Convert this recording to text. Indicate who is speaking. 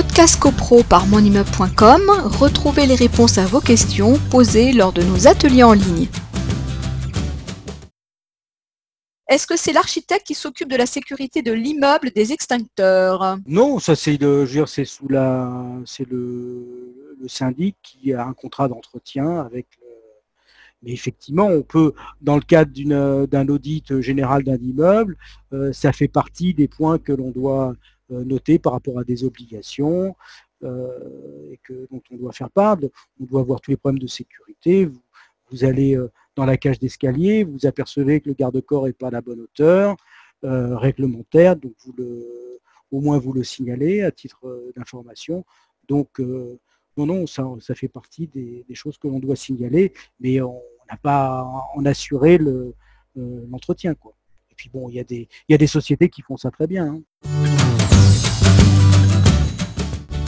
Speaker 1: Podcast CoPro par monimmeuble.com, retrouvez les réponses à vos questions posées lors de nos ateliers en ligne. Est-ce que c'est l'architecte qui s'occupe de la sécurité de l'immeuble des extincteurs?
Speaker 2: Non, ça c'est c'est sous la, c'est le, syndic qui a un contrat d'entretien avec le, mais effectivement, on peut, dans le cadre d'un audit général d'un immeuble, euh, ça fait partie des points que l'on doit euh, noter par rapport à des obligations euh, et que, dont on doit faire part. On doit voir tous les problèmes de sécurité. Vous, allez euh, dans la cage d'escalier, vous apercevez que le garde-corps n'est pas à la bonne hauteur réglementaire, donc vous le, au moins vous le signalez à titre d'information. Donc, non, non, ça, ça fait partie des, choses que l'on doit signaler, mais on n'a pas en assuré le, l'entretien. Et puis bon, il y, a des- il y a des sociétés qui font ça très bien. hein.